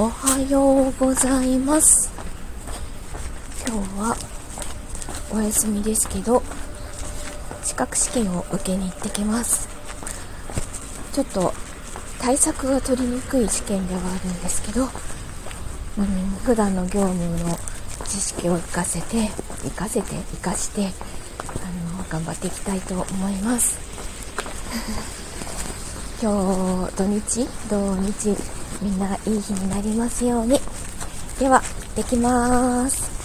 おはようございます。今日はお休みですけど資格試験を受けに行ってきます。ちょっと対策が取りにくい試験ではあるんですけど、うん、普段の業務の知識を活かせて活かせて活かしてあの頑張っていきたいと思います。今日土日？土日みんながいい日になりますように。では行ってきまーす。